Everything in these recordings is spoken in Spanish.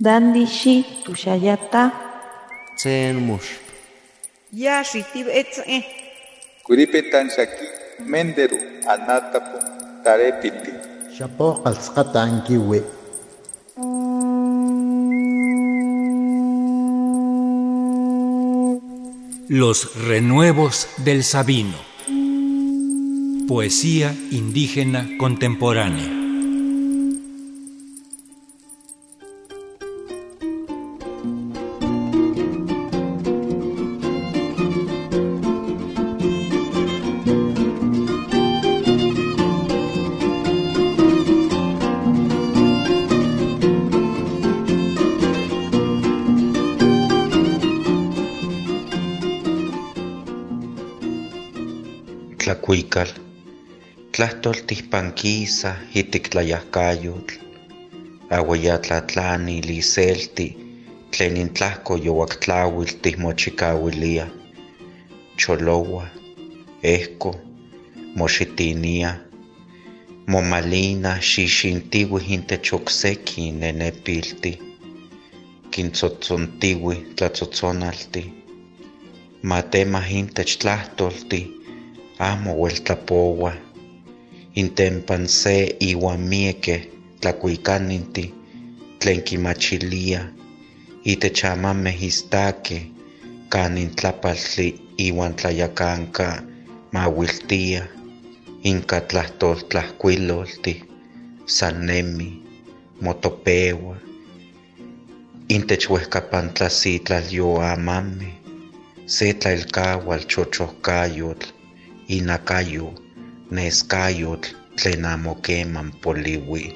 Dandishi tushayata. Tsen mush. Yashi tibetze. Kuripetan shaki menderu anatapo tarepiti. Shapo qalsqatankiwi. Los renuevos del Sabino. Poesía indígena contemporánea. Tlacuical, tlahtoltihpanquisa itictlayahcayotl, aueyatlatlani liselti, tlen intlahco youactlauil tihmochicauilia, cholowa, ehco, moxitinia, momalina xixintiuih intech ocseki nenepilti, quintzotzontiuih tlatzotzonalti, matemah intech tlahtolti, amo ueltlapoua, intempan se iuan miekeh tlakuikaninti tlen kimachilia itech amameh istakeh kanin tlapaltli iuan tlayakanka mauiltia inka tlahtoltlahkuilolti san nemi motopeua intech uehkapan tlasitlal yoamameh se tlailkaual chochohkayotl inakayo neskayotl tlen amo keman poliui.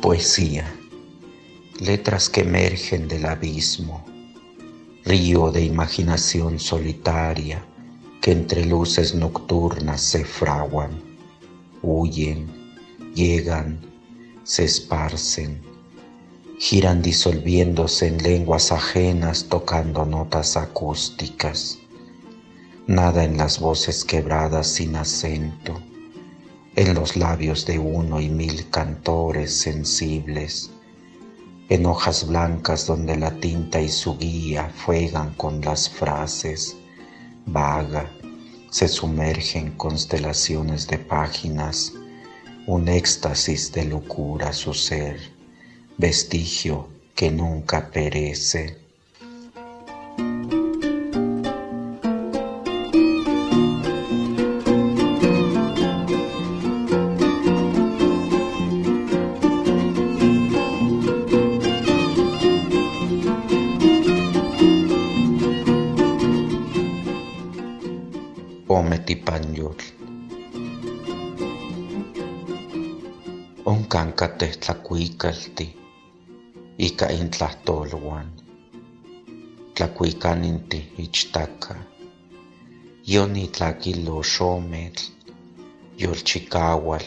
Poesía. Letras que emergen del abismo. Río de imaginación solitaria que entre luces nocturnas se fraguan, huyen, llegan, se esparcen giran disolviéndose en lenguas ajenas tocando notas acústicas. Nada en las voces quebradas sin acento, en los labios de uno y mil cantores sensibles, en hojas blancas donde la tinta y su guía fuegan con las frases, vaga, se sumergen constelaciones de páginas, un éxtasis de locura su ser vestigio que nunca perece. Ometipanyol. Oncancateh tlacuicalti ika intlahtoluan. Tlakuikaninti ichtaka. Yonitlakilo xometl, yolchikawal,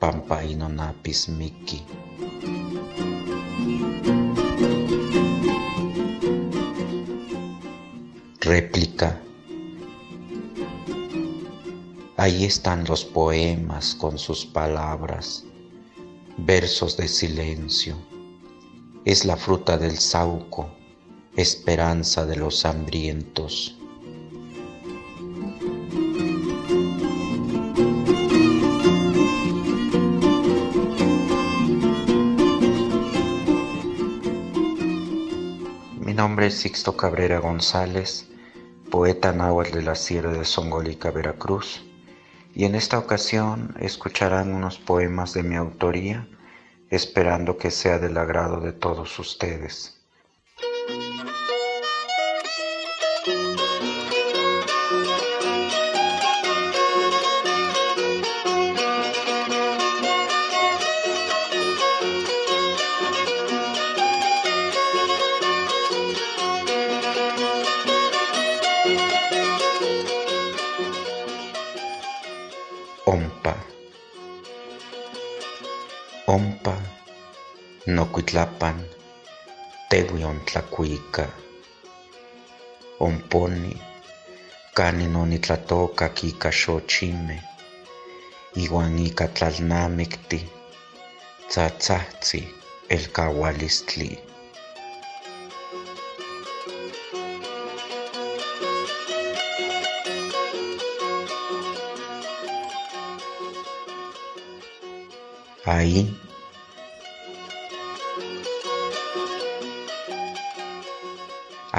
pampa inonapis miki. Réplica. Ahí están los poemas con sus palabras, versos de silencio es la fruta del sauco, esperanza de los hambrientos. Mi nombre es Sixto Cabrera González, poeta náhuatl de la Sierra de Songolica, Veracruz, y en esta ocasión escucharán unos poemas de mi autoría esperando que sea del agrado de todos ustedes. nokuitlapan teui ontlakuika, omponi kanin onitlatoka ika xochimeh iwan ika tlalnamikti tsatsajtsi elkaualistli. Ahí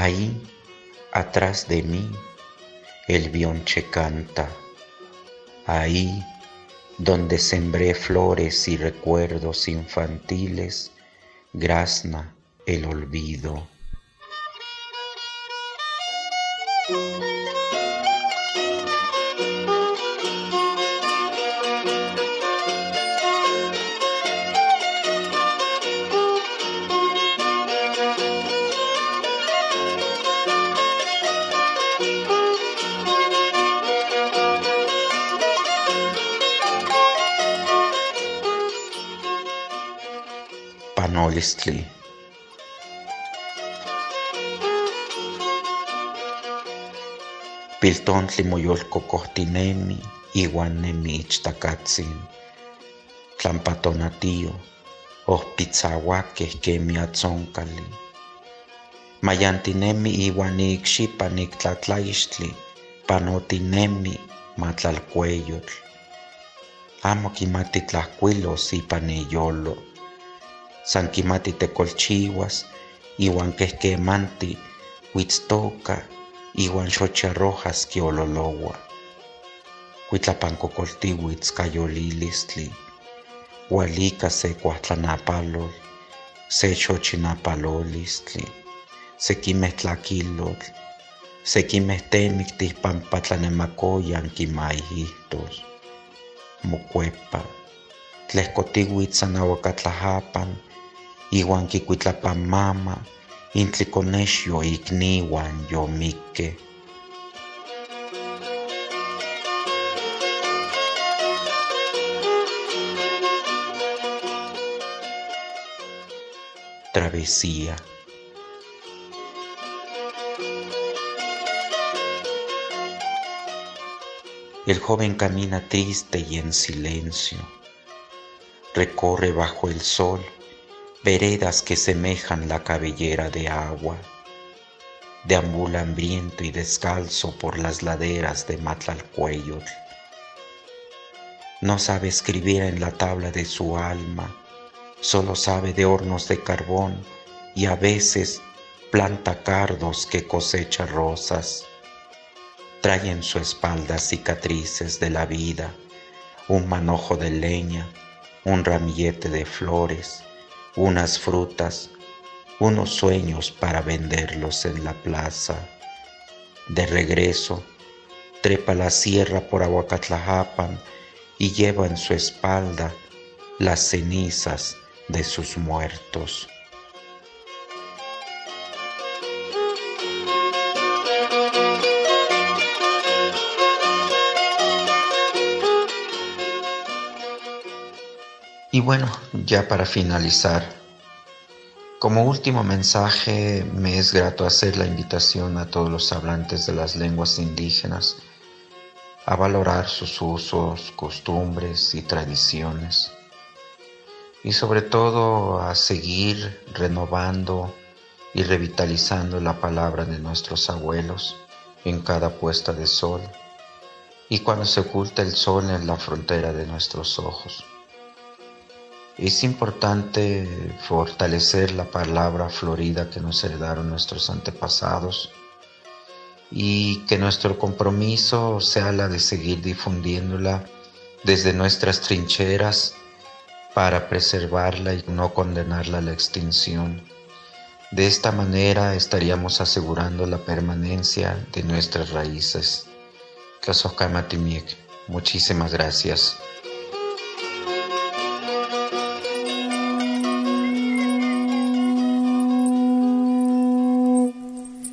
Ahí, atrás de mí, el bionche canta. Ahí, donde sembré flores y recuerdos infantiles, grazna el olvido. honestly Pilton tlimololcocohtinemi iuan nemi ichtacatsin tlampantonatio ohpitzauakej kemij atzonkali mayantinemi iuan nikxipa niktlatlaixtli panotinemi matlalkueyotl amo kimati tlajkuilos ipan iyolo san kimati tekolchiuas, iwan kehkemanti, huitztoka, iwan xocherrojas kiololowa. Kuitlapankokoltiuitz kayolilistli, walika se kuahtlanapalol, se xochinapalolistli, sekimeh tlakilotl, sekimeh temiktih pampa tlanemakoyan kimaihihtos, mokuepa, tlehkotiuitz sanauakatlahapan, iwan kikuitlapamama intlikonexyo ikniuan yomikkeh. Travesía. El joven camina triste y en silencio. Recorre bajo el sol veredas que semejan la cabellera de agua. Deambula hambriento y descalzo por las laderas de Matlalcueyotl. No sabe escribir en la tabla de su alma, solo sabe de hornos de carbón y a veces planta cardos que cosecha rosas. Trae en su espalda cicatrices de la vida, un manojo de leña, un ramillete de flores, unas frutas, unos sueños para venderlos en la plaza. De regreso, trepa la sierra por Aguacatlajapan y lleva en su espalda las cenizas de sus muertos. Y bueno, ya para finalizar, como último mensaje me es grato hacer la invitación a todos los hablantes de las lenguas indígenas a valorar sus usos, costumbres y tradiciones y sobre todo a seguir renovando y revitalizando la palabra de nuestros abuelos en cada puesta de sol y cuando se oculta el sol en la frontera de nuestros ojos. Es importante fortalecer la palabra florida que nos heredaron nuestros antepasados y que nuestro compromiso sea la de seguir difundiéndola desde nuestras trincheras para preservarla y no condenarla a la extinción. De esta manera estaríamos asegurando la permanencia de nuestras raíces. Muchísimas gracias.